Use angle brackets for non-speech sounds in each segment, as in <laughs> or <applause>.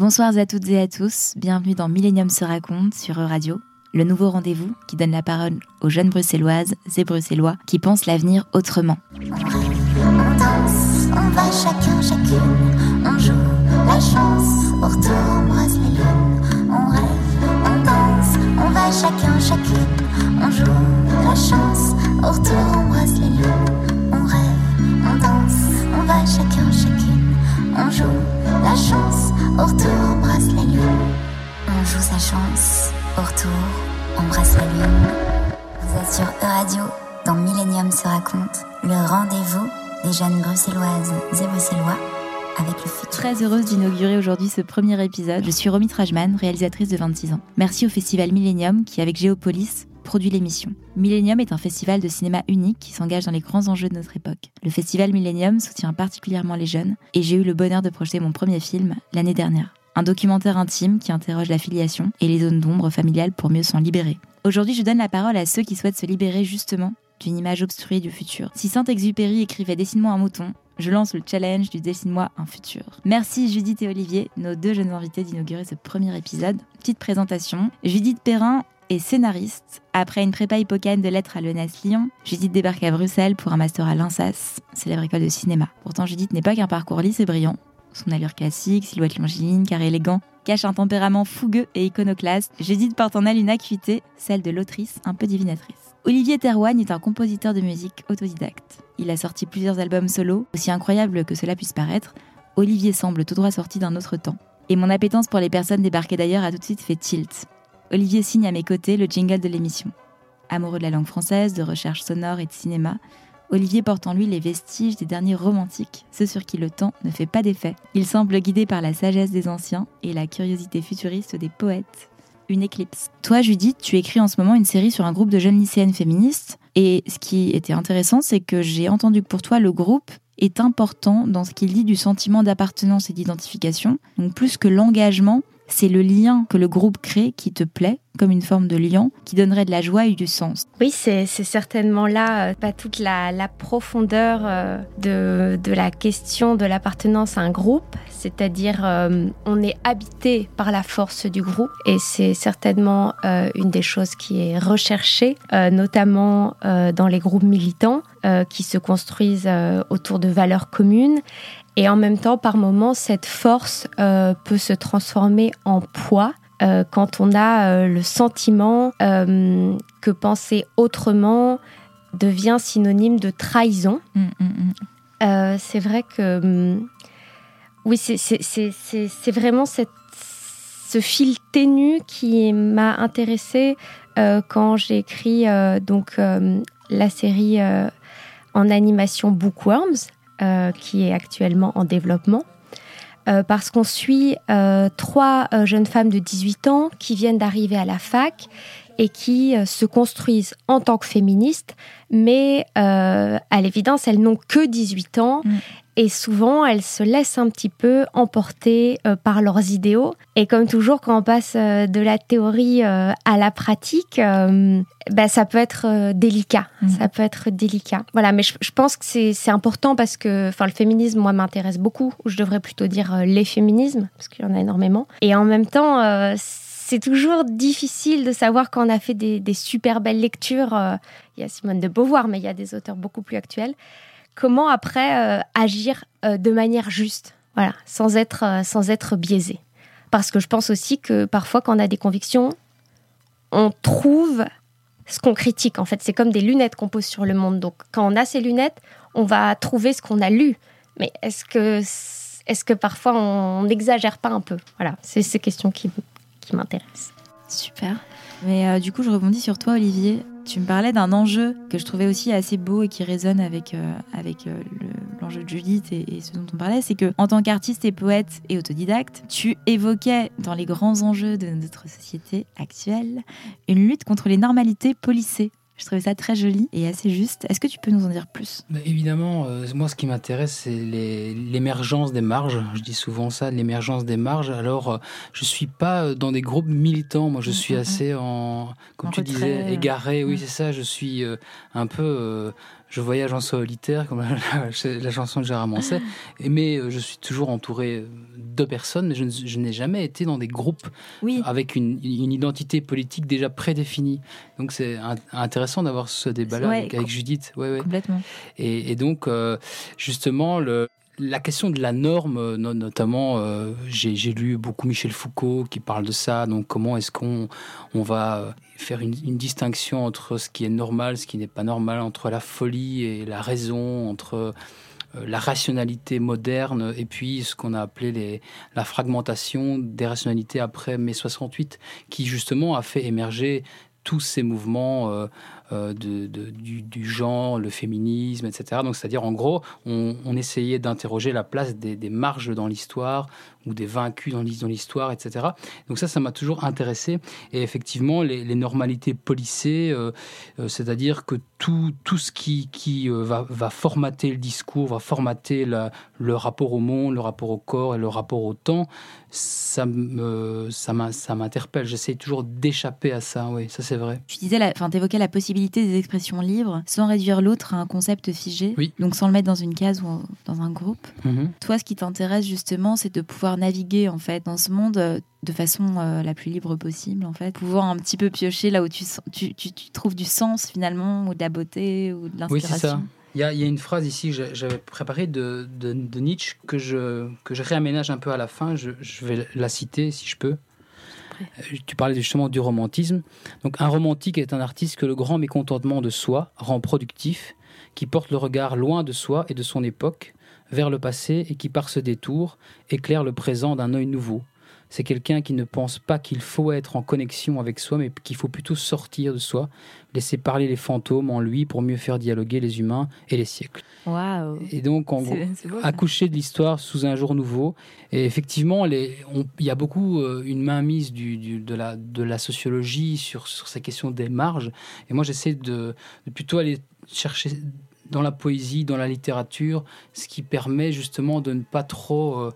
Bonsoir à toutes et à tous, bienvenue dans Millennium se raconte sur Radio, le nouveau rendez-vous qui donne la parole aux jeunes bruxelloises et bruxellois qui pensent l'avenir autrement. On danse, on va chacun, chacune, on joue la chance, on brasse les lunes, on rêve, on danse, on va chacun, chacune, on joue la chance, au retour on brasse les lunes, on rêve, on danse, on va chacun, chacune, on joue la chance, au retour on brasse les lunes, on joue sa chance, au retour on brasse la lune. Vous êtes sur E-Radio, dans Millennium se raconte, le rendez-vous des jeunes bruxelloises et bruxellois avec le futur. Très heureuse d'inaugurer aujourd'hui ce premier épisode. Je suis Romy Trajman, réalisatrice de 26 ans. Merci au festival Millennium qui, avec Géopolis, produit l'émission. Millennium est un festival de cinéma unique qui s'engage dans les grands enjeux de notre époque. Le festival Millennium soutient particulièrement les jeunes et j'ai eu le bonheur de projeter mon premier film l'année dernière. Un documentaire intime qui interroge la filiation et les zones d'ombre familiales pour mieux s'en libérer. Aujourd'hui, je donne la parole à ceux qui souhaitent se libérer justement d'une image obstruée du futur. Si Saint-Exupéry écrivait Dessine-moi un mouton, je lance le challenge du Dessine-moi un futur. Merci Judith et Olivier, nos deux jeunes invités, d'inaugurer ce premier épisode. Petite présentation. Judith Perrin est scénariste. Après une prépa hippocane de lettres à l'ENS Lyon, Judith débarque à Bruxelles pour un master à l'INSAS, célèbre école de cinéma. Pourtant, Judith n'est pas qu'un parcours lisse et brillant. Son allure classique, silhouette longiligne, carré élégant, cache un tempérament fougueux et iconoclaste. Judith porte en elle une acuité, celle de l'autrice un peu divinatrice. Olivier Terwagne est un compositeur de musique autodidacte. Il a sorti plusieurs albums solo, aussi incroyable que cela puisse paraître. Olivier semble tout droit sorti d'un autre temps. Et mon appétence pour les personnes débarquées d'ailleurs a tout de suite fait tilt. Olivier signe à mes côtés le jingle de l'émission. Amoureux de la langue française, de recherche sonore et de cinéma, Olivier porte en lui les vestiges des derniers romantiques, ceux sur qui le temps ne fait pas d'effet. Il semble guidé par la sagesse des anciens et la curiosité futuriste des poètes. Une éclipse. Toi, Judith, tu écris en ce moment une série sur un groupe de jeunes lycéennes féministes. Et ce qui était intéressant, c'est que j'ai entendu que pour toi, le groupe est important dans ce qu'il dit du sentiment d'appartenance et d'identification. Donc plus que l'engagement, c'est le lien que le groupe crée qui te plaît, comme une forme de lien, qui donnerait de la joie et du sens. Oui, c'est certainement là, euh, pas toute la, la profondeur euh, de, la question de l'appartenance à un groupe, c'est-à-dire euh, on est habité par la force du groupe et c'est certainement une des choses qui est recherchée, notamment dans les groupes militants qui se construisent autour de valeurs communes et en même temps, par moments, cette force euh, peut se transformer en poids euh, quand on a euh, le sentiment que penser autrement devient synonyme de trahison. Mm, mm, mm. c'est vrai que... oui, c'est vraiment cette, ce fil ténu qui m'a intéressée quand j'ai écrit donc, la série en animation Bookworms euh, qui est actuellement en développement. Euh, parce qu'on suit euh, trois jeunes femmes de 18 ans qui viennent d'arriver à la fac et qui se construisent en tant que féministes, mais à l'évidence, elles n'ont que 18 ans mm. Et souvent, elles se laissent un petit peu emporter euh, par leurs idéaux. Et comme toujours, quand on passe euh, de la théorie euh, à la pratique, bah, ça peut être délicat. Mhm. Ça peut être délicat. Voilà, mais je, je pense que c'est important parce que enfin, le féminisme, moi, m'intéresse beaucoup. Ou je devrais plutôt dire les féminismes, parce qu'il y en a énormément. Et en même temps, c'est toujours difficile de savoir quand on a fait des, des super belles lectures. Il y a Simone de Beauvoir, mais il y a des auteurs beaucoup plus actuels comment après euh, agir euh, de manière juste, voilà, sans être, euh, sans être biaisé. Parce que je pense aussi que parfois, quand on a des convictions, on trouve ce qu'on critique. En fait, c'est comme des lunettes qu'on pose sur le monde. Donc, quand on a ces lunettes, on va trouver ce qu'on a lu. Mais est-ce que, est-ce que parfois on n'exagère pas un peu? Voilà, c'est ces questions qui, qui m'intéressent. Super. Mais du coup, je rebondis sur toi, Olivier. Tu me parlais d'un enjeu que je trouvais aussi assez beau et qui résonne avec, euh, euh, l'enjeu de Judith et, et, ce dont on parlait, c'est que en tant qu'artiste et poète et autodidacte, tu évoquais dans les grands enjeux de notre société actuelle une lutte contre les normalités policées. Je trouvais ça très joli et assez juste. Est-ce que tu peux nous en dire plus? Bah, Évidemment, euh, moi ce qui m'intéresse, c'est l'émergence des marges. Je dis souvent ça, l'émergence des marges. Alors, euh, je suis pas euh, dans des groupes militants. Moi, je suis assez en, comme En tu retrait, disais, euh. égaré. Oui, c'est ça. Je suis un peu. Euh, je voyage en solitaire, comme la, chanson que j'ai ramassée. Mais euh, je suis toujours entouré de personnes, mais je, n'ai jamais été dans des groupes avec une, identité politique déjà prédéfinie. Donc c'est intéressant d'avoir ce débat-là avec, Judith. Ouais, Complètement. Et, et donc, euh, justement, le, la question de la norme, euh, notamment, euh, j'ai lu beaucoup Michel Foucault qui parle de ça. Donc, comment est-ce qu'on on va euh, faire une, distinction entre ce qui est normal, ce qui n'est pas normal, entre la folie et la raison, entre la rationalité moderne et puis ce qu'on a appelé la fragmentation des rationalités après mai 68, qui justement a fait émerger tous ces mouvements de, du, genre, le féminisme, etc. Donc, c'est-à-dire, en gros, on, essayait d'interroger la place des, marges dans l'histoire ou des vaincus dans l'histoire, etc. Donc ça, ça m'a toujours intéressé. Et effectivement, les, normalités policées, euh, euh, c'est-à-dire que tout, tout ce qui, qui va, va, formater le discours, va formater le rapport au monde, le rapport au corps et le rapport au temps, ça me ça m'interpelle. J'essaie toujours d'échapper à ça. Oui, ça c'est vrai. Tu disais, enfin, évoquais la possibilité des expressions libres sans réduire l'autre à un concept figé, donc sans le mettre dans une case ou dans un groupe. Mhm. Toi, ce qui t'intéresse justement, c'est de pouvoir naviguer en fait dans ce monde euh, de façon euh, la plus libre possible en fait, pouvoir un petit peu piocher là où tu, tu, tu, trouves du sens finalement ou de la beauté ou de l'inspiration. Oui, c'est ça. Il y, a, il y, a, une phrase ici que j'avais préparée de, de, de, Nietzsche que je, que je réaménage un peu à la fin. Je, je vais la citer si je peux. Euh, tu parlais justement du romantisme. Donc un romantique est un artiste que le grand mécontentement de soi rend productif, qui porte le regard loin de soi et de son époque, vers le passé et qui par ce détour éclaire le présent d'un œil nouveau, c'est quelqu'un qui ne pense pas qu'il faut être en connexion avec soi, mais qu'il faut plutôt sortir de soi, laisser parler les fantômes en lui pour mieux faire dialoguer les humains et les siècles. Et donc, en accoucher de l'histoire sous un jour nouveau. Et effectivement, il y a beaucoup euh, une mainmise du, de, la, de la sociologie sur, sur ces questions des marges. Et moi, j'essaie de, plutôt aller chercher dans la poésie, dans la littérature, ce qui permet justement de ne pas trop... Euh,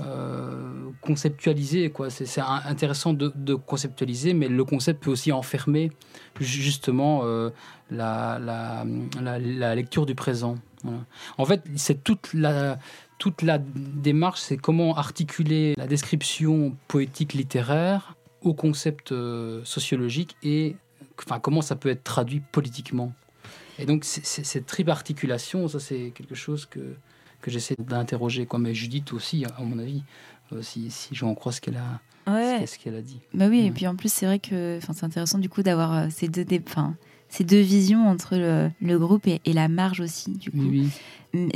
euh, conceptualiser. Quoi. C'est, intéressant de, conceptualiser, mais le concept peut aussi enfermer justement euh, la, la, lecture du présent. En fait, c'est toute la, toute la démarche, c'est comment articuler la description poétique littéraire au concept euh, sociologique et enfin, comment ça peut être traduit politiquement. Et donc, cette triple articulation, ça c'est quelque chose que, que j'essaie d'interroger. Quoi. Mais Judith aussi, à mon avis, euh, si, si j'en crois ce qu'elle a, ce qu'elle a dit. Bah oui, et puis en plus, c'est vrai que c'est intéressant du coup d'avoir euh, ces deux, ces deux visions entre le, le groupe et, et, la marge aussi. Du coup. Oui.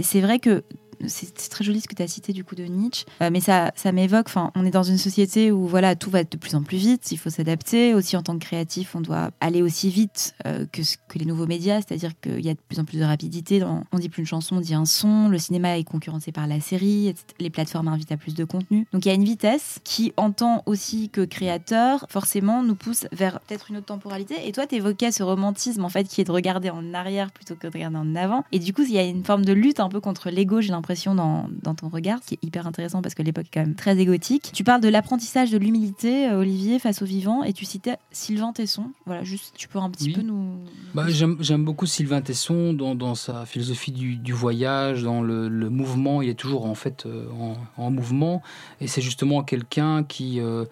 C'est vrai que c'est très joli ce que tu as cité du coup de Nietzsche, euh, mais ça, ça m'évoque, on est dans une société où voilà, tout va de plus en plus vite, il faut s'adapter. Aussi en tant que créatif, on doit aller aussi vite euh, que, que les nouveaux médias, c'est-à-dire qu'il y a de plus en plus de rapidité. Dans, on dit plus une chanson, on dit un son. Le cinéma est concurrencé par la série, les plateformes invitent à plus de contenu. Donc il y a une vitesse qui, en tant aussi que créateur, forcément nous pousse vers peut-être une autre temporalité. Et toi, tu évoquais ce romantisme en fait qui est de regarder en arrière plutôt que de regarder en avant. Et du coup, il y a une forme de lutte un peu contre l'ego, j'ai l'impression dans, dans, ton regard, ce qui est hyper intéressant parce que l'époque est quand même très égotique. Tu parles de l'apprentissage de l'humilité, euh, Olivier, face au vivant, et tu citais Sylvain Tesson. Voilà, juste, tu peux un petit peu nous. Bah, J'aime beaucoup Sylvain Tesson dans, dans sa philosophie du, du, voyage, dans le, le, mouvement. Il est toujours en fait euh, en, en, mouvement, et c'est justement quelqu'un qui, euh,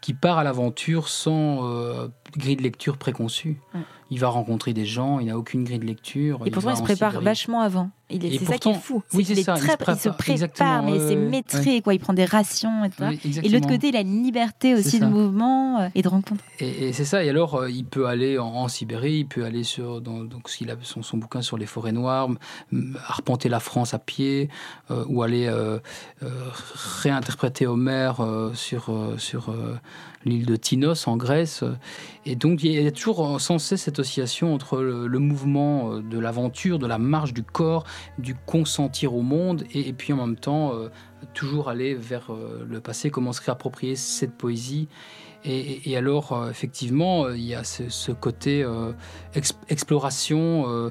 qui part à l'aventure sans grille de lecture préconçue. Il va rencontrer des gens, il n'a aucune grille de lecture. Et pourtant, il, se prépare vachement avant. Il est, c'est ça qui est fou. Oui, c'est ça. il, se prépare, mais c'est maîtrisé. Quoi. Il prend des rations, etc. et de l'autre côté, il a une liberté aussi de mouvement euh, et de rencontre. Et, c'est ça. Et alors, euh, il peut aller en, Sibérie, il peut aller sur, dans, donc, s'il a son, son, bouquin sur les forêts noires, arpenter la France à pied, euh, ou aller réinterpréter Homère sur, sur l'île de Tinos en Grèce. Et donc il y a toujours sans cesse cette oscillation entre le, mouvement euh, de l'aventure, de la marche du corps, du consentir au monde, et, puis en même temps euh, toujours aller vers euh, le passé, comment se réapproprier cette poésie. Et, alors, effectivement, il y a ce, côté exploration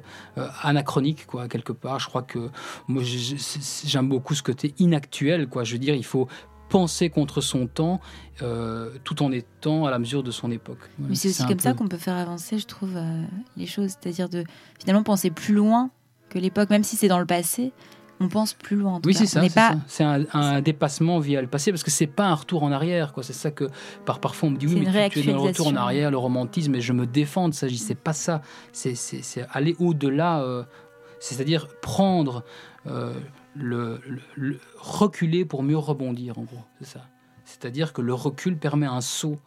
anachronique, quoi, quelque part. Je crois que moi, j'aime beaucoup ce côté inactuel, quoi. Je veux dire, il faut penser contre son temps euh, tout en étant à la mesure de son époque. Mais c'est aussi comme ça qu'on peut faire avancer, je trouve, euh, les choses. C'est-à-dire de finalement penser plus loin que l'époque, même si c'est dans le passé, on pense plus loin. en tout Oui, c'est ça. On n'est c'est pas. un, un dépassement via le passé parce que c'est pas un retour en arrière. quoi. C'est ça que par, parfois on me dit oui, mais tu, tu es dans le retour en arrière, le romantisme, et je me défends de ça. Je dis c'est pas ça. C'est aller au-delà. euh, C'est-à-dire prendre euh, le, le- le- reculer pour mieux rebondir. En gros, c'est ça. C'est-à-dire que le recul permet un saut.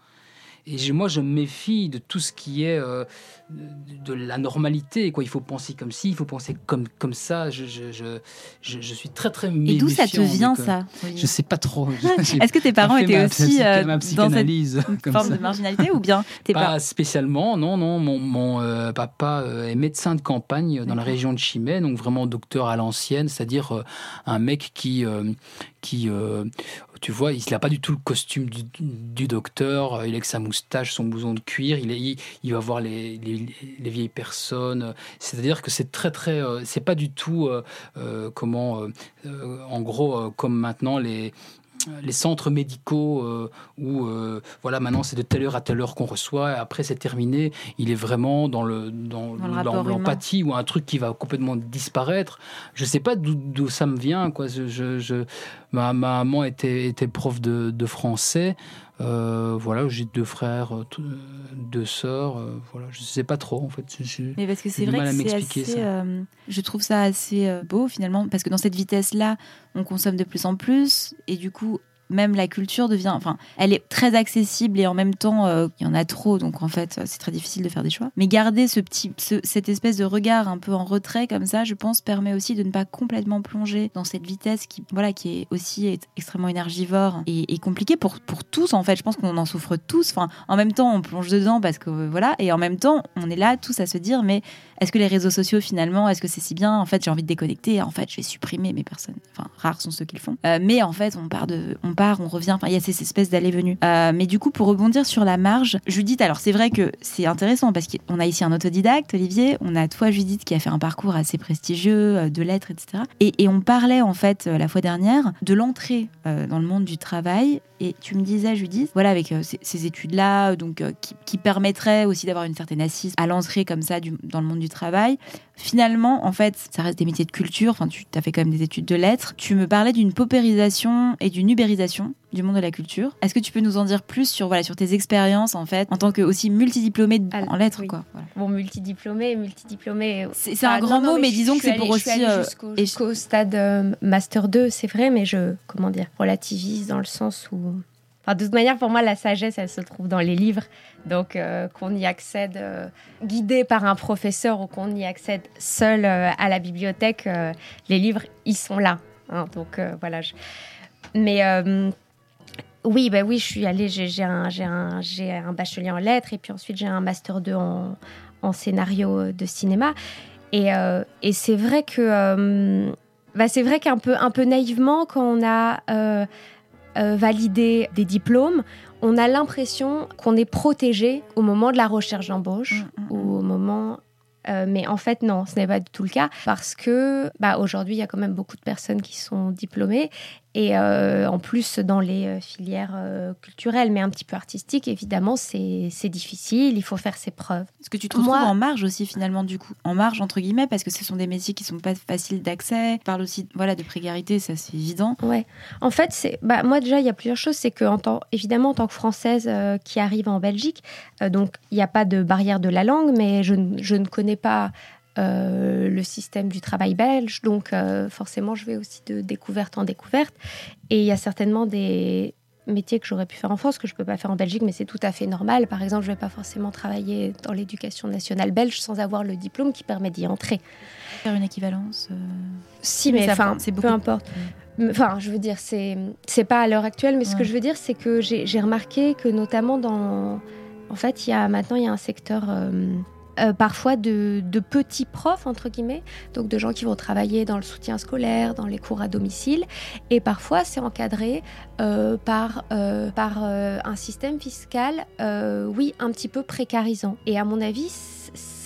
Et moi, je me méfie de tout ce qui est euh, de, de la normalité. Quoi. Il faut penser comme ci, il faut penser comme, comme ça. Je, je, je, je, suis très, très Et d'où ça te méfiant, vient donc, euh, ça Je sais pas trop. <laughs> Est-ce que tes parents étaient aussi euh, ma dans cette <laughs> comme forme ça. de marginalité ou bien tes Pas spécialement, non, non. Mon, mon, euh, papa est médecin de campagne dans la région de Chimay, donc vraiment docteur à l'ancienne, c'est-à-dire un mec qui, qui euh, tu vois, il n'a pas du tout le costume du, docteur, il est avec sa moustache, son blouson de cuir, il, il, il va voir les, les, les vieilles personnes, c'est-à-dire que c'est très, très, euh, c'est pas du tout, euh, comment, en gros, comme maintenant les les centres médicaux euh, où euh, voilà maintenant c'est de telle heure à telle heure qu'on reçoit et après c'est terminé. Il est vraiment dans le dans, l'empathie ou un truc qui va complètement disparaître. Je sais pas d'où ça me vient quoi. Je, je- je- ma, ma maman était était prof de, de français Euh, voilà j'ai deux frères euh, euh, deux sœurs euh, voilà je sais pas trop en fait Mais parce que c'est vrai que c'est m'expliquer assez. euh, je trouve ça assez beau finalement, parce que dans cette vitesse-là, on consomme de plus en plus, et du coup, même la culture devient. Enfin, elle est très accessible et en même temps, euh, il y en a trop, donc en fait, euh, c'est très difficile de faire des choix. Mais garder ce petit, ce- cette espèce de regard un peu en retrait comme ça, je pense, permet aussi de ne pas complètement plonger dans cette vitesse qui, voilà, qui est aussi extrêmement énergivore et, et compliquée pour, pour tous. En fait, je pense qu'on en souffre tous. Enfin, en même temps, on plonge dedans parce que euh, voilà, et en même temps, on est là tous à se dire, mais est-ce que les réseaux sociaux finalement, est-ce que c'est si bien? En fait, j'ai envie de déconnecter. En fait, je vais supprimer mes personnes. Enfin, rares sont ceux qui le font. Mais en fait, on part de, on revient. Enfin, il y a ces espèces d'allées-venues. Euh, mais du coup, pour rebondir sur la marge, Judith, alors c'est vrai que c'est intéressant parce qu'on a ici un autodidacte, Olivier. On a toi, Judith, qui a fait un parcours assez prestigieux euh, de lettres, etc. Et, on parlait en fait euh, la fois dernière de l'entrée euh, dans le monde du travail. Et tu me disais, Judith, voilà, avec ces, études-là, donc qui, permettraient aussi d'avoir une certaine assise à l'entrée comme ça dans le monde du travail. Finalement, en fait, ça reste des métiers de culture. Enfin, tu as fait quand même des études de lettres. Tu me parlais d'une paupérisation et d'une ubérisation du monde de la culture. Est-ce que tu peux nous en dire plus sur voilà sur tes expériences en fait en tant que aussi multidiplômée Alors, en lettres oui. quoi. Voilà. Bon, multidiplômé, multidiplômé. C'est c'est un Ah, grand non, mot, mais, disons que c'est pour aussi. euh, jusqu'au stade euh, Master 2, c'est vrai, mais je, comment dire, relativise dans le sens où. Enfin, de toute manière, pour moi, la sagesse, elle se trouve dans les livres. Donc, euh, qu'on y accède euh, guidé par un professeur ou qu'on y accède seul euh, à la bibliothèque, euh, les livres, ils sont là. hein. donc, euh, voilà. je- Mais. euh, oui, bah oui, je suis allée, j'ai un, j'ai un, j'ai un bachelier en lettres et puis ensuite j'ai un master 2 en, en scénario de cinéma. Et, euh, et c'est vrai que euh, bah, c'est vrai qu'un peu, un peu naïvement, quand on a euh, euh, validé des diplômes, on a l'impression qu'on est protégé au moment de la recherche d'embauche Mm, mm, mm. ou au moment. euh, mais en fait, non, ce n'est pas du tout le cas parce que bah, aujourd'hui, il y a quand même beaucoup de personnes qui sont diplômées et euh, en plus dans les euh, filières euh, culturelles, mais un petit peu artistiques, évidemment, c'est difficile, il faut faire ses preuves. Est-ce que tu te Moi- retrouves en marge aussi finalement du coup En marge entre guillemets parce que ce sont des métiers qui sont pas faciles d'accès. Tu parles aussi voilà de précarité, ça c'est évident. Ouais. En fait, bah, moi déjà il y a plusieurs choses. C'est que en tant, évidemment en tant que française euh, qui arrive en Belgique, donc il n'y a pas de barrière de la langue, mais je, ne- je ne connais pas euh, le système du travail belge, donc euh, forcément je vais aussi de découverte en découverte. Et il y a certainement des métiers que j'aurais pu faire en France que je peux pas faire en Belgique, mais c'est tout à fait normal. Par exemple, je vais pas forcément travailler dans l'éducation nationale belge sans avoir le diplôme qui permet d'y entrer. Faire une équivalence. euh, Si, Mais mais enfin, c'est peu beaucoup. importe. Enfin, je veux dire, c'est pas à l'heure actuelle, mais ce que je veux dire, c'est que j'ai j'ai remarqué que notamment dans, en fait, il y a maintenant il y a un secteur euh, parfois de, petits profs entre guillemets, donc de gens qui vont travailler dans le soutien scolaire, dans les cours à domicile, et parfois c'est encadré euh, par euh, par un système fiscal, oui, un petit peu précarisant. Et à mon avis,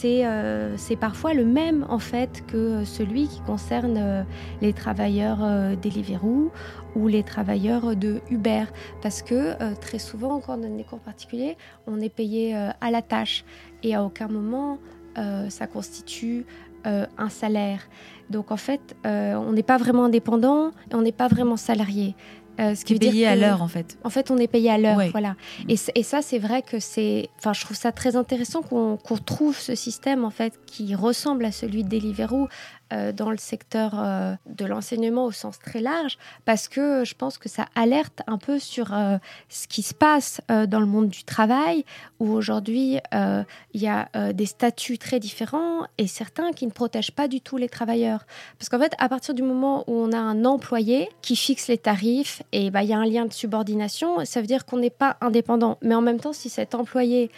c'est euh, c'est parfois le même en fait que celui qui concerne euh, les travailleurs euh, Deliveroo ou les travailleurs de Uber. Parce que euh, très souvent, quand on donne des cours particuliers, on est payé euh, à la tâche. Et à aucun moment, euh, ça constitue euh, un salaire. Donc en fait, euh, on n'est pas vraiment indépendant et on n'est pas vraiment salarié. Euh, ce qui est payé à l'heure en fait. En fait, on est payé à l'heure, voilà. Et, et, ça, c'est vrai que c'est, enfin, je trouve ça très intéressant qu'on trouve ce système en fait qui ressemble à celui de Deliveroo euh, dans le secteur euh, de l'enseignement au sens très large, parce que je pense que ça alerte un peu sur euh, ce qui se passe dans le monde du travail, où aujourd'hui il y a des statuts très différents et certains qui ne protègent pas du tout les travailleurs. Parce qu'en fait, à partir du moment où on a un employé qui fixe les tarifs, et bah, il y a un lien de subordination, ça veut dire qu'on n'est pas indépendant. Mais en même temps, si cet employé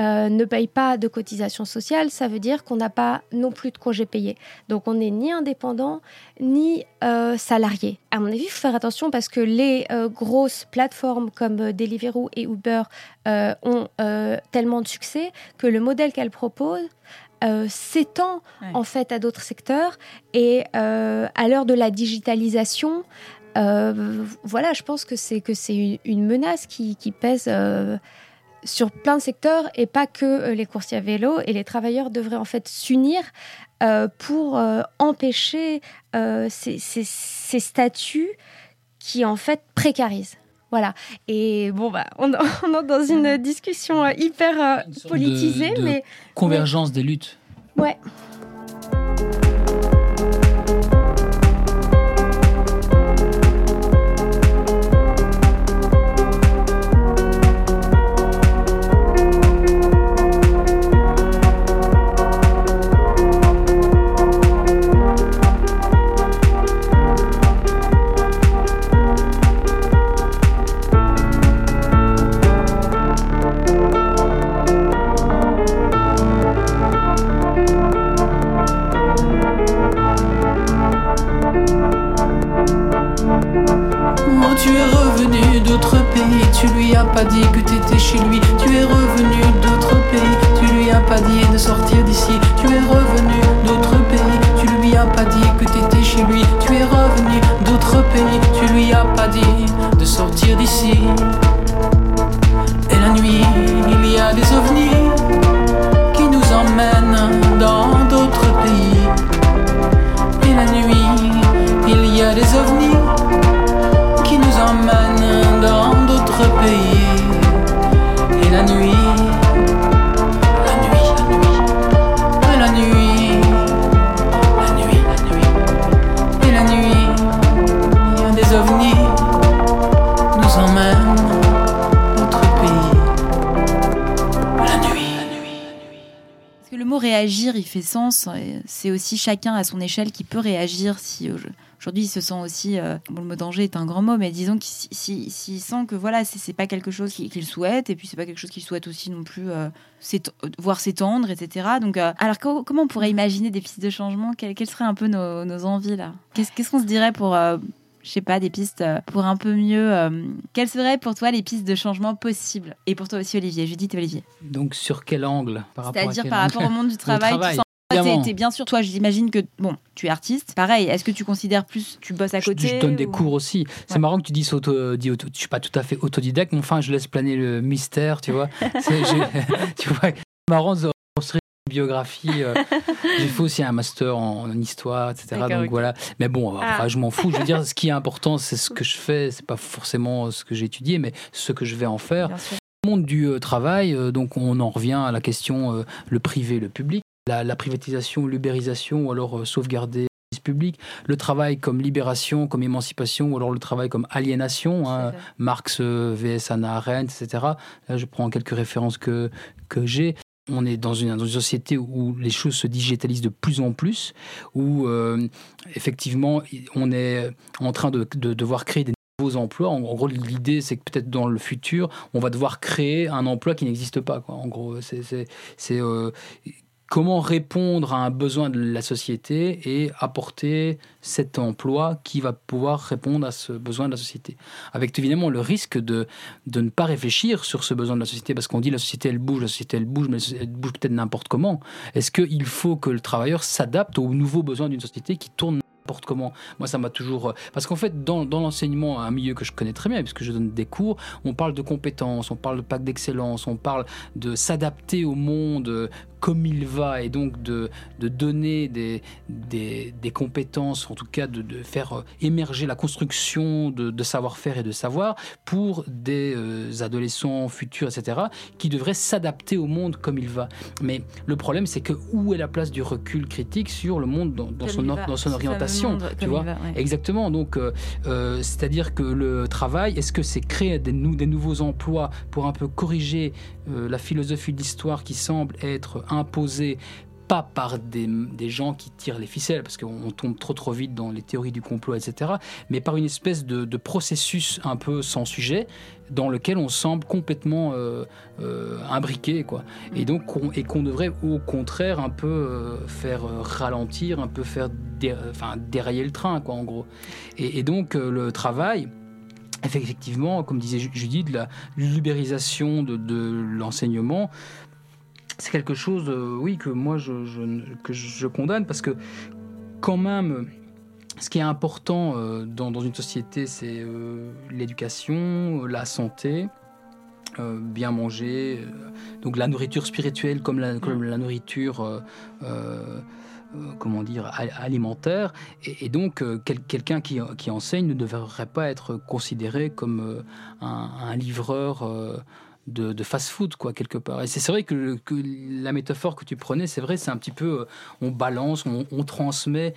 euh, ne paye pas de cotisation sociale, ça veut dire qu'on n'a pas non plus de congés payés. Donc on n'est ni indépendant ni euh, salarié. À mon avis, il faut faire attention parce que les euh, grosses plateformes comme Deliveroo et Uber ont tellement de succès que le modèle qu'elles proposent s'étend en fait à d'autres secteurs et à l'heure de la digitalisation, voilà, je pense que c'est que c'est une, menace qui, qui pèse sur plein de secteurs et pas que euh, les coursiers à vélo. Et les travailleurs devraient en fait s'unir euh, pour euh, empêcher ces, ces, statuts qui en fait précarisent. Voilà. Et bon, bah, on, <laughs> on est dans une discussion hyper politisée, mais convergence des luttes. Ouais. Fait sens. C'est aussi chacun à son échelle qui peut réagir si aujourd'hui il se sent aussi, euh, bon, le mot danger est un grand mot, mais disons qu'il sent que voilà, c'est pas quelque chose qu'il souhaite, et puis c'est pas quelque chose qu'il souhaite aussi non plus euh, voir s'étendre, etc. Donc, euh, alors comment on pourrait imaginer des pistes de changement? Quelles, seraient un peu nos, nos envies là? Qu'est-ce qu'on se dirait pour je sais pas, des pistes euh, pour un peu mieux. Euh, quelles seraient pour toi les pistes de changement possibles? Et pour toi aussi, Olivier. Judith et Olivier. Donc, sur quel angle? C'est-à-dire par rapport au monde du <laughs> travail, bien sûr, toi, j'imagine que bon, tu es artiste. Pareil, est-ce que tu considères plus, tu bosses à côté Je, donne des cours aussi. C'est marrant que tu dises auto, dis auto, je suis pas tout à fait autodidacte, mais enfin, je laisse planer le mystère, tu vois. <laughs> <laughs> tu vois, marrant de biographie. Euh, j'ai fait aussi un master en, histoire, etc. Donc voilà. Mais bon, ah. je m'en fous. Je veux dire, <laughs> ce qui est important, c'est ce que je fais. C'est pas forcément ce que j'ai étudié, mais ce que je vais en faire. Le monde du euh, travail, euh, donc on en revient à la question le privé, le public. La, privatisation, l'ubérisation, ou alors sauvegarder public, le travail comme libération, comme émancipation, ou alors le travail comme aliénation, hein, Marx, VS Anna Arendt, etc. Là, je prends quelques références que, que j'ai on est dans une, société où les choses se digitalisent de plus en plus, où euh, effectivement on est en train de, devoir créer des nouveaux emplois. En, gros, l'idée c'est que peut-être dans le futur, on va devoir créer un emploi qui n'existe pas. En gros, c'est euh, comment répondre à un besoin de la société et apporter cet emploi qui va pouvoir répondre à ce besoin de la société. Avec évidemment le risque de, de ne pas réfléchir sur ce besoin de la société, parce qu'on dit la société elle bouge, la société elle bouge, mais elle bouge peut-être n'importe comment. Est-ce qu'il faut que le travailleur s'adapte aux nouveaux besoins d'une société qui tourne n'importe comment? Moi, ça m'a toujours. Euh, parce qu'en fait, dans, dans l'enseignement, un milieu que je connais très bien, puisque je donne des cours, on parle de compétences, on parle de pacte d'excellence, on parle de s'adapter au monde comme il va et donc de, de donner des, des, des, compétences, en tout cas de, de faire euh, émerger la construction de, de savoir-faire et de savoir pour des euh, adolescents futurs, etc., qui devraient s'adapter au monde comme il va. Mais le problème, c'est que où est la place du recul critique sur le monde dans, dans son, dans son orientation tu vois va, ouais. Exactement. Donc, euh, euh, c'est-à-dire que le travail, est-ce que c'est créer des, nou- des nouveaux emplois pour un peu corriger la philosophie de l'histoire qui semble être imposée pas par des, gens qui tirent les ficelles, parce qu'on tombe trop trop vite dans les théories du complot, etc., mais par une espèce de, processus un peu sans sujet, dans lequel on semble complètement euh, euh, imbriqué, quoi. Et donc, et qu'on devrait au contraire un peu euh, faire ralentir, un peu faire enfin, dérailler le train, quoi, en gros. Et, donc, le travail, effectivement, comme disait Ju- Judith, la libérisation de, de l'enseignement, c'est quelque chose, euh, oui, que moi je, je- que je condamne parce que quand même, ce qui est important euh, dans, dans une société, c'est euh, l'éducation, la santé. euh, bien manger, donc la nourriture spirituelle comme la, comme la nourriture, comment dire, a- alimentaire. Et, et donc, quel- quelqu'un qui, qui enseigne ne devrait pas être considéré comme un, un livreur de, fast-food, quoi, quelque part. Et c'est vrai que, la métaphore que tu prenais, c'est vrai, c'est un petit peu, euh, on balance, on, transmet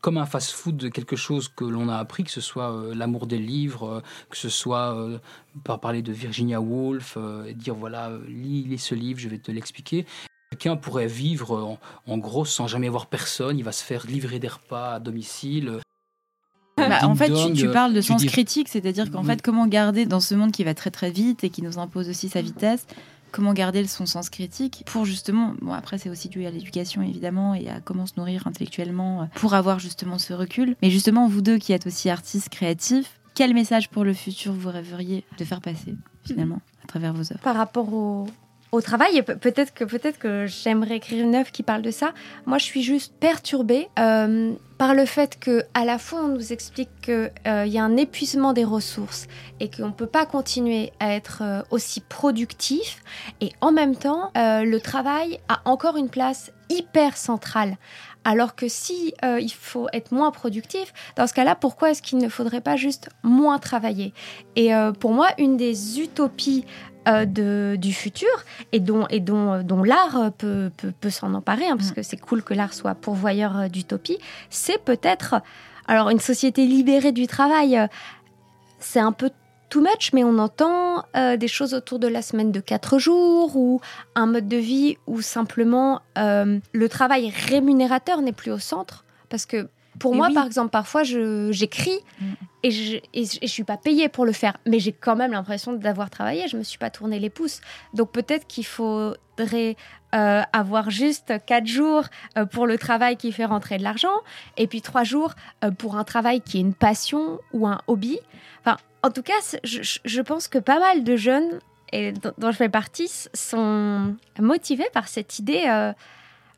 comme un fast-food quelque chose que l'on a appris, que ce soit euh, l'amour des livres, euh, que ce soit par parler de Virginia Woolf, et dire voilà, lis, lis ce livre, je vais te l'expliquer. Quelqu'un pourrait vivre en, en gros sans jamais voir personne, il va se faire livrer des repas à domicile. Bah, en fait, tu, tu parles de tu sens dis- critique, c'est-à-dire qu'en Oui. fait, comment garder dans ce monde qui va très très vite et qui nous impose aussi sa vitesse, comment garder son sens critique pour justement, bon après c'est aussi dû à l'éducation évidemment et à comment se nourrir intellectuellement euh, pour avoir justement ce recul. Mais justement, vous deux qui êtes aussi artistes créatifs, quel message pour le futur vous rêveriez de faire passer finalement à travers vos œuvres? Par rapport au, au travail. Et pe- peut-être que, peut que j'aimerais écrire une œuvre qui parle de ça. Moi, je suis juste perturbée euh, par le fait que à la fois on nous explique qu'il y a un épuisement des ressources et qu'on ne peut pas continuer à être euh, aussi productif. Et en même temps, euh, le travail a encore une place hyper centrale. Alors que si euh, il faut être moins productif, dans ce cas-là, pourquoi est-ce qu'il ne faudrait pas juste moins travailler? Et euh, pour moi, une des utopies euh, de, du futur et dont, et dont, euh, dont l'art euh, peut, peut, peut s'en emparer, hein, parce Mm. que c'est cool que l'art soit pourvoyeur euh, d'utopie, c'est peut-être, alors une société libérée du travail, c'est un peu too much, mais on entend des choses autour de la semaine de 4 jours ou un mode de vie où simplement le travail rémunérateur n'est plus au centre. Parce que pour moi, oui. par exemple, parfois j'écris Mm. et je, je suis pas payée pour le faire, mais j'ai quand même l'impression d'avoir travaillé. Je me suis pas tourné les pouces. Donc peut-être qu'il faudrait euh, avoir juste quatre jours euh, pour le travail qui fait rentrer de l'argent, et puis trois jours euh, pour un travail qui est une passion ou un hobby. Enfin, en tout cas, je, je- pense que pas mal de jeunes, et dont je fais partie, sont motivés par cette idée.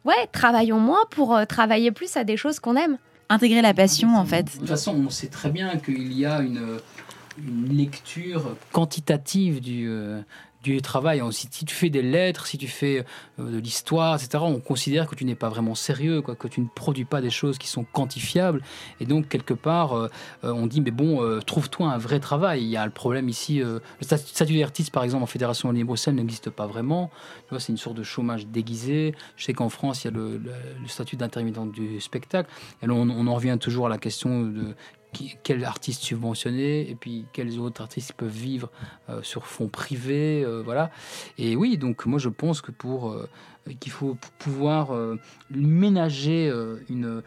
ouais, travaillons moins pour travailler plus à des choses qu'on aime. Intégrer la passion en De fait. toute façon, on sait très bien qu'il y a une, une lecture quantitative du, euh, du travail. Si si tu fais des lettres, si tu fais euh, de l'histoire, etc., on considère que tu n'es pas vraiment sérieux, quoi, que tu ne produis pas des choses qui sont quantifiables. Et donc, quelque part, euh, euh, on dit, mais bon, trouve-toi un vrai travail. Il y a le problème ici, le statut d'artiste, par exemple, en Fédération Wallonie-Bruxelles n'existe pas vraiment. C'est une sorte de chômage déguisé. Je sais qu'en France, il y a le, statut d'intermittent du spectacle. Et là, on en revient toujours à la question de qui, quels artistes subventionnés et puis quels autres artistes peuvent vivre euh, sur fonds privés, euh, voilà. Et oui, donc moi je pense que pour euh, qu'il faut pouvoir ménager une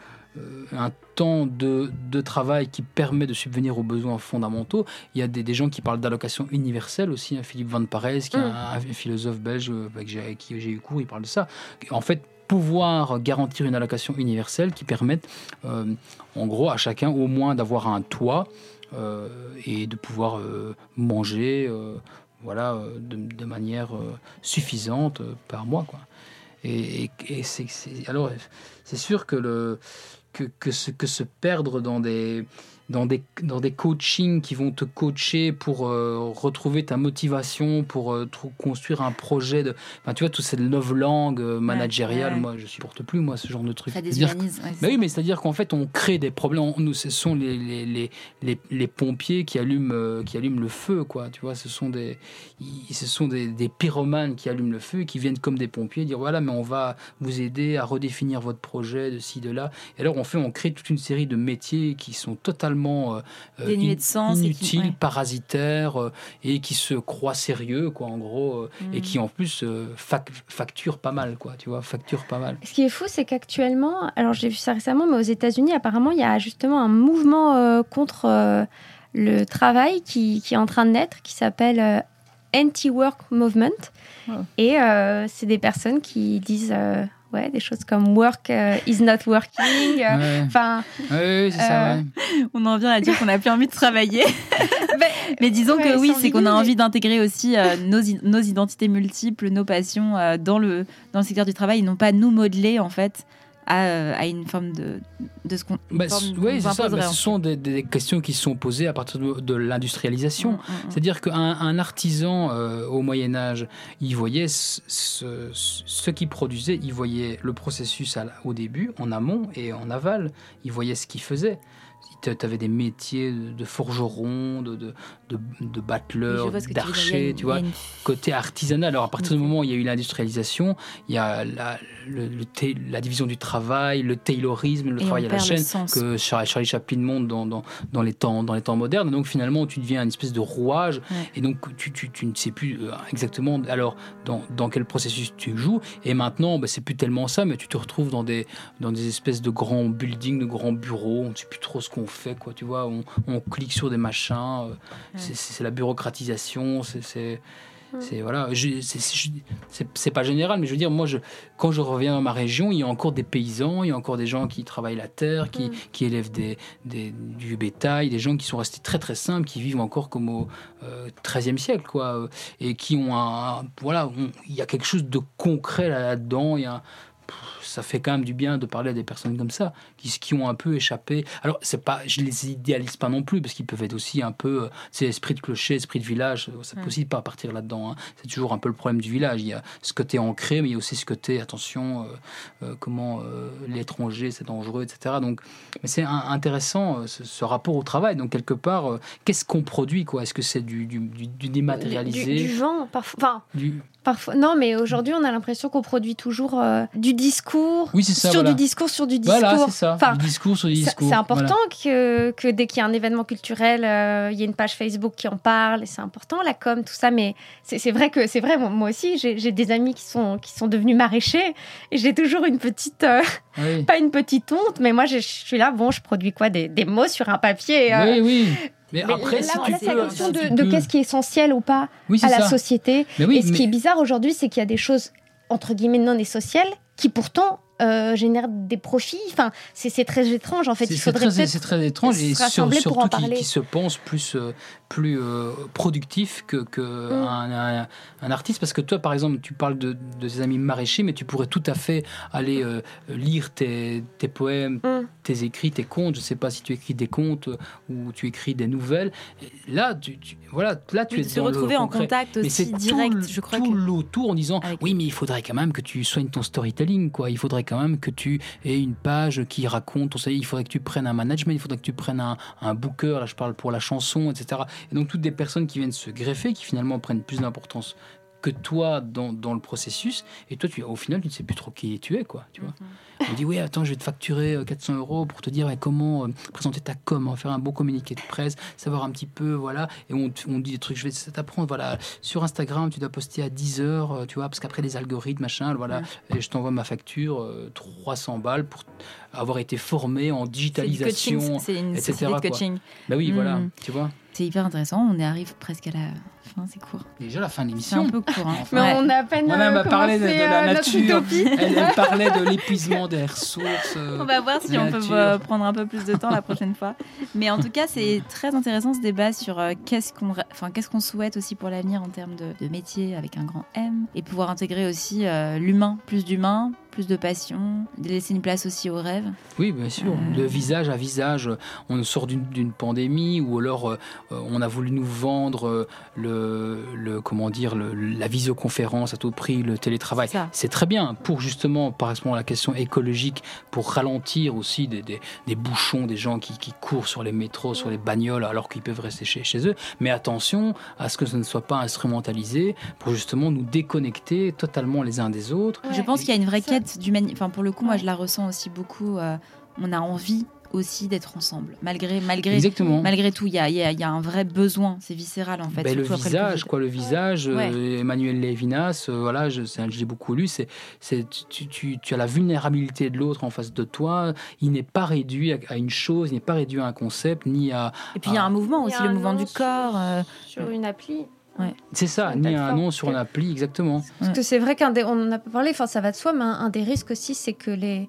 un temps de, de travail qui permet de subvenir aux besoins fondamentaux. Il y a des, des gens qui parlent d'allocation universelle aussi. hein. Philippe Van Parijs, qui est Mm. un, un philosophe belge avec qui j'ai eu cours, il parle de ça. En fait, pouvoir garantir une allocation universelle qui permette, euh, en gros, à chacun au moins d'avoir un toit euh, et de pouvoir euh, manger, voilà, de, manière suffisante par mois, quoi. Et, c'est- alors, c'est sûr que le que, que se, que se perdre dans des dans des, dans des coachings qui vont te coacher pour euh, retrouver ta motivation, pour euh, construire un projet de. Enfin, tu vois, toute cette love langue euh, managériale, ouais. moi, je supporte plus, moi, ce genre de truc. Ça déshumanise. ouais, bah oui, mais c'est-à-dire qu'en fait, on crée des problèmes. On- Nous, ce sont les, les, les, les, les pompiers qui allument, euh, qui allument le feu, quoi. Tu vois, ce sont des, ils- ce sont des, des pyromanes qui allument le feu et qui viennent comme des pompiers dire voilà, mais on va vous aider à redéfinir votre projet de ci, de là. Et alors, on fait, on crée toute une série de métiers qui sont totalement euh, euh, in- de sens et qui- ouais. parasitaires euh, et qui se croient sérieux, quoi, en gros, euh, et Mm. qui en plus euh, fac- facturent pas mal, quoi. Tu vois, facturent pas mal. Ce qui est fou, c'est qu'actuellement, alors j'ai vu ça récemment, mais aux États-Unis, apparemment, il y a justement un mouvement euh, contre euh, le travail qui, qui est en train de naître, qui s'appelle euh, Anti-Work Movement. Et euh, c'est des personnes qui disent euh, ouais, des choses comme work euh, is not working. euh, Enfin, ouais, Euh, ouais. On en vient à dire qu'on n'a plus envie de travailler. <laughs> Mais disons Ouais, que oui, c'est qu'on a envie d'intégrer aussi euh, nos, nos identités multiples, nos passions euh, dans, le, dans le secteur du travail et non pas nous modeler en fait à, euh, à une forme de, de ce qu'on Bah, oui, c'est ça. Bah, ce sont des, des questions qui sont posées à partir de, de l'industrialisation. Mm, mm, mm. C'est-à-dire qu'un un artisan euh, au Moyen Âge, il voyait ce, ce, ce qu'il produisait, il voyait le processus à au début, en amont et en aval. Il voyait ce qu'il faisait. Tu avais des métiers de, forgeron, de, de, de, de battleur, d'archer, tu vois une- côté artisanal. Alors à partir du moment où il y a eu l'industrialisation, il y a la, le- le ta- la division du travail, le taylorisme, le Et travail à la chaîne que Char- Charlie Chaplin montre dans, dans, dans, les temps, dans les temps modernes. Donc finalement, tu deviens une espèce de rouage et donc tu, tu, tu ne sais plus euh, exactement alors dans, dans quel processus tu joues. Et maintenant, bah, c'est plus tellement ça, mais tu te retrouves dans des, dans des espèces de grands buildings, de grands bureaux. On ne sait plus trop ce qu'on fait, quoi. Tu vois, on, on clique sur des machins. euh, c'est- la bureaucratisation. C'est c'est- voilà. c'est- pas général, mais je veux dire, moi, je, quand je reviens dans ma région, il y a encore des paysans, il y a encore des gens qui travaillent la terre, qui, qui élèvent des, des- du bétail, des gens qui sont restés très très simples, qui vivent encore comme au euh, XIIIe siècle, quoi, euh, et qui ont un, voilà, on- il y a quelque chose de concret là- là-dedans. Il y a ça fait quand même du bien de parler à des personnes comme ça, qui, qui ont un peu échappé. Alors, c'est pas, je les idéalise pas non plus, parce qu'ils peuvent être aussi un peu, euh, c'est esprit de clocher, esprit de village, ça peut aussi pas partir là-dedans. hein. C'est toujours un peu le problème du village. Il y a ce côté ancré, mais il y a aussi ce côté, attention, euh, euh, comment euh, l'étranger, c'est dangereux, etc. Donc, mais c'est intéressant, euh, ce, ce rapport au travail. Donc, quelque part, euh, qu'est-ce qu'on produit, quoi? Est-ce que c'est du, du, du- du dématérialisé? Du, vent, parfois. Enfin, du- parfois. Non, mais aujourd'hui, on a l'impression qu'on produit toujours euh, du discours. Oui, c'est ça, sur voilà. du discours, sur du discours. Voilà, c'est ça. Enfin, du discours sur du C'est discours. c'est important voilà. que, que dès qu'il y a un événement culturel, euh, il y ait une page Facebook qui en parle, et c'est important, la com, tout ça, mais c'est vrai que c'est vrai, moi, moi aussi, j'ai des amis qui sont, qui sont devenus maraîchers, et j'ai toujours une petite, euh, Oui. <laughs> pas une petite honte, mais moi, je, je suis là, bon, je produis quoi des, des mots sur un papier euh, oui, oui. Mais, mais après, là, si là, tu c'est peux, la question si de, qu'est-ce qui est essentiel ou pas oui, à la ça. société. Mais oui, et ce mais- qui est bizarre aujourd'hui, c'est qu'il y a des choses, entre guillemets, non essentielles, qui pourtant euh, génèrent des profits. Enfin, c'est très étrange, en fait. C'est Il faudrait c'est très étrange et sur- surtout qui, qui se pense plus, euh, plus euh, productif que, que Mm. un, un- un artiste. Parce que toi, par exemple, tu parles de, de tes amis maraîchers, mais tu pourrais tout à fait aller euh, lire tes, tes poèmes, Mm. Tes écrits, tes contes. Je sais pas si tu écris des contes euh, ou tu écris des nouvelles. Et là, tu, tu- voilà, là, tu Oui, es de se le retrouver en contact aussi direct, je crois tout que. l'autour en disant Avec- oui mais il faudrait quand même que tu soignes ton storytelling quoi il faudrait quand même que tu aies une page qui raconte ton il faudrait que tu prennes un management il faudrait que tu prennes un, un booker là je parle pour la chanson etc et donc toutes des personnes qui viennent se greffer qui finalement prennent plus d'importance que toi dans, dans le processus et toi tu au final tu ne sais plus trop qui tu es quoi tu vois on dit oui attends je vais te facturer euh, 400 euros pour te dire ouais, comment euh, présenter ta com faire un beau communiqué de presse savoir un petit peu voilà et on, on dit des trucs je vais t'apprendre voilà sur Instagram tu dois poster à 10 heures euh, tu vois parce qu'après les algorithmes machin voilà et je t'envoie ma facture euh, 300 balles pour avoir été formé en C'est digitalisation coaching, c'est une etc., de coaching. bah oui Mm. voilà tu vois C'est hyper intéressant. On arrive presque à la fin, c'est court. Déjà la fin de C'est un l'émission. peu court. hein. Mais Ouais. on a à peine euh, m'a parlé de, de la euh, notre nature. <laughs> Elle, elle parlait de <laughs> l'épuisement des ressources. euh, On va voir si la on peut nature. euh, prendre un peu plus de temps la prochaine fois. Mais en tout cas, c'est très intéressant ce débat sur euh, qu'est-ce qu'on enfin, qu'est-ce qu'on souhaite aussi pour l'avenir en termes de, de métier avec un grand M et pouvoir intégrer aussi euh, l'humain, plus d'humain, plus de passion, de laisser une place aussi aux rêves. Oui, bien sûr. Euh. De visage à visage, on sort d'une pandémie ou alors euh, on a voulu nous vendre euh, le, comment dire le- la visioconférence à tout prix, le télétravail. C'est très bien pour justement, par exemple, la question écologique, pour ralentir aussi des, des- des bouchons, des gens qui, qui courent sur les métros, sur les bagnoles, alors qu'ils peuvent rester chez, chez eux. Mais attention à ce que ce ne soit pas instrumentalisé pour justement nous déconnecter totalement les uns des autres. Je pense qu'il y a une vraie quête d'humanité. Enfin, pour le coup, moi, je la ressens aussi beaucoup. euh, on a envie aussi d'être ensemble, malgré malgré Exactement. malgré tout. Il y a, il y a- y a un vrai besoin. C'est viscéral en fait. Ben, le visage, quoi, le visage, Ouais. euh, Emmanuel Lévinas, euh, voilà, je- j'ai beaucoup lu, c'est, c'est tu, tu- tu as la vulnérabilité de l'autre en face de toi, il n'est pas réduit à, à une chose, il n'est pas réduit à un concept, ni à... Et puis il y a un mouvement aussi, le mouvement du corps. euh, Sur une appli. C'est ça, ni à un nom sur une appli, exactement. Parce que c'est vrai qu'un des, on en a pas parlé, enfin ça va de soi, mais un, un des risques aussi, c'est que les,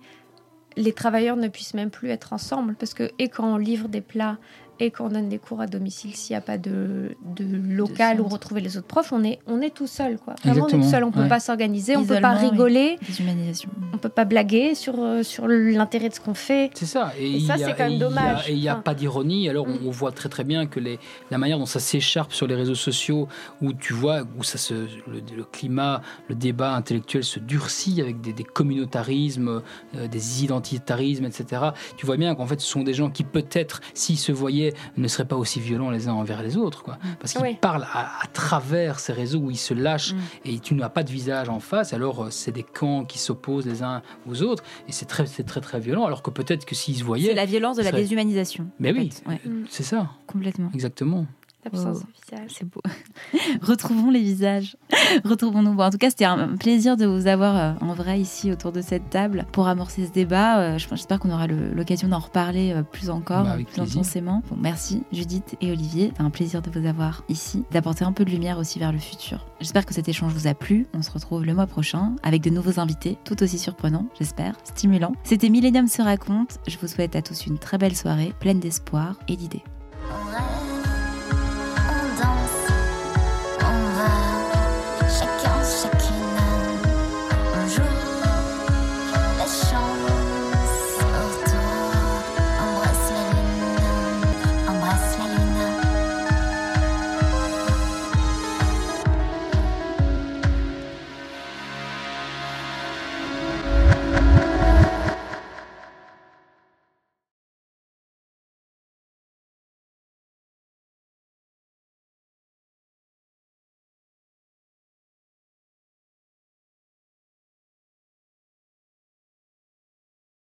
les travailleurs ne puissent même plus être ensemble. Parce que, et quand on livre des plats, et quand on donne des cours à domicile, s'il n'y a pas de, de local De où retrouver les autres profs, on est, on est tout seul. Quoi. Vraiment, on est tout seul, on ne peut ouais. pas s'organiser, on ne peut pas rigoler, déshumanisation. on peut pas blaguer sur, euh, sur l'intérêt de ce qu'on fait. C'est ça. Et, ça, c'est quand même et il y a- dommage. Et il n'y a Enfin. pas d'ironie. Alors, on- Mm. on, voit très très bien que les, la manière dont ça s'écharpe sur les réseaux sociaux, où tu vois, où ça se, le, le climat, le débat intellectuel se durcit avec des, des communautarismes, euh, des identitarismes, etc. Tu vois bien qu'en fait, ce sont des gens qui, peut-être, s'ils se voyaient, ne seraient pas aussi violents les uns envers les autres. Quoi. Parce qu'ils Oui. parlent à, à travers ces réseaux où ils se lâchent Mm. et tu n'as pas de visage en face. Alors, euh, c'est des camps qui s'opposent les uns aux autres. Et c'est très, c'est très, très violent. Alors que peut-être que s'ils se voyaient. C'est la violence de la serait- déshumanisation. Mais oui. Ouais, Mm. c'est ça, complètement. exactement. L'absence Oh. de visage. C'est beau. <laughs> Retrouvons les visages. <laughs> Retrouvons-nous. Bon, en tout cas, c'était un plaisir de vous avoir euh, en vrai ici autour de cette table pour amorcer ce débat. Euh, je- J'espère qu'on aura l'occasion d'en reparler euh, plus encore, Bah, plus plaisir. intensément. Bon, merci Judith et Olivier. C'est un plaisir de vous avoir ici, d'apporter un peu de lumière aussi vers le futur. J'espère que cet échange vous a plu. On se retrouve le mois prochain avec de nouveaux invités, tout aussi surprenants, j'espère, stimulants. C'était Millennium se raconte. Je vous souhaite à tous une très belle soirée, pleine d'espoir et d'idées.